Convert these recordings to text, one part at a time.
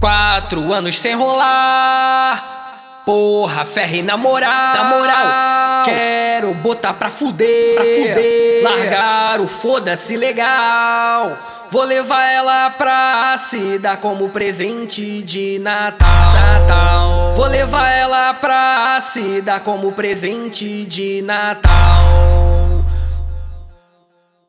Quatro anos sem rolar. Porra, ferre na moral. Na moral, quero botar pra fuder. Pra fuder. Largar o foda-se legal. Vou levar ela pra se dar como presente de Natal. Natal. Vou levar ela pra se dar como presente de Natal.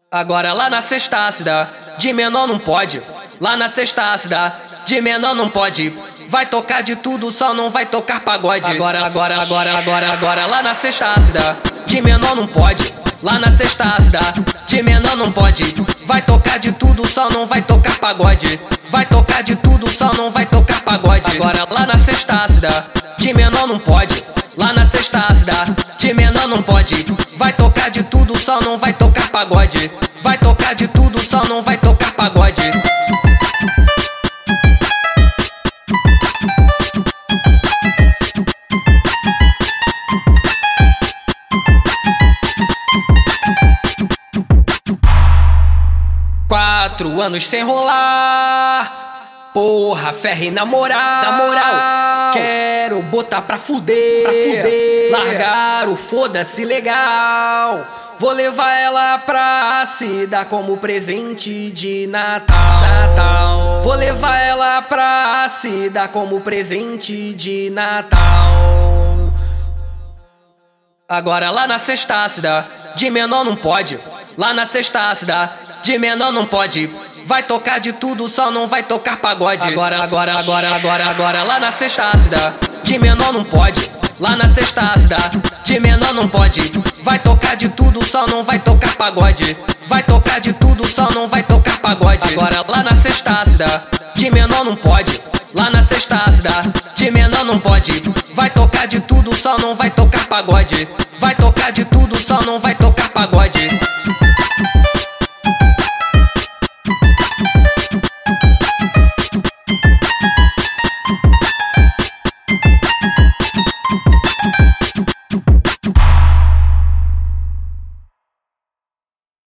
Agora lá na sextácida, de menor não pode. Lá na sextácida, de menor não pode. Vai tocar de tudo, só não vai tocar pagode. Agora, agora, agora, agora, agora, lá na sextácida. De menor não pode. Lá na sextácida. De menor não pode. Vai tocar de tudo, só não vai tocar pagode. Vai tocar de tudo, só não vai tocar pagode. Agora, lá na sextácida. De menor não pode. Lá na sextácida. De menor não pode. Vai tocar de tudo, só não vai tocar pagode. Vai tocar de tudo, só não vai tocar pagode. Quatro anos sem rolar. Porra, ferre na moral. Na moral, quero botar pra fuder. Pra fuder. Largar o foda-se legal. Vou levar ela pra se dar como presente de Natal. Natal. Vou levar ela pra se dar como presente de Natal. Agora lá na sextácida, de menor não pode. Lá na sextácida, de menor não pode. Vai tocar de tudo, só não vai tocar pagode. Agora, agora, agora, agora, agora, lá na sextácida. De menor não pode. Lá na sextácida. De menor não pode. Vai tocar de tudo, só não vai tocar pagode. Vai tocar de tudo, só não vai tocar pagode. Agora, lá na sextácida. De menor não pode. Lá na sextácida, de menor não pode. Vai tocar de tudo, só não vai tocar pagode. Vai tocar de tudo, só não vai tocar pagode.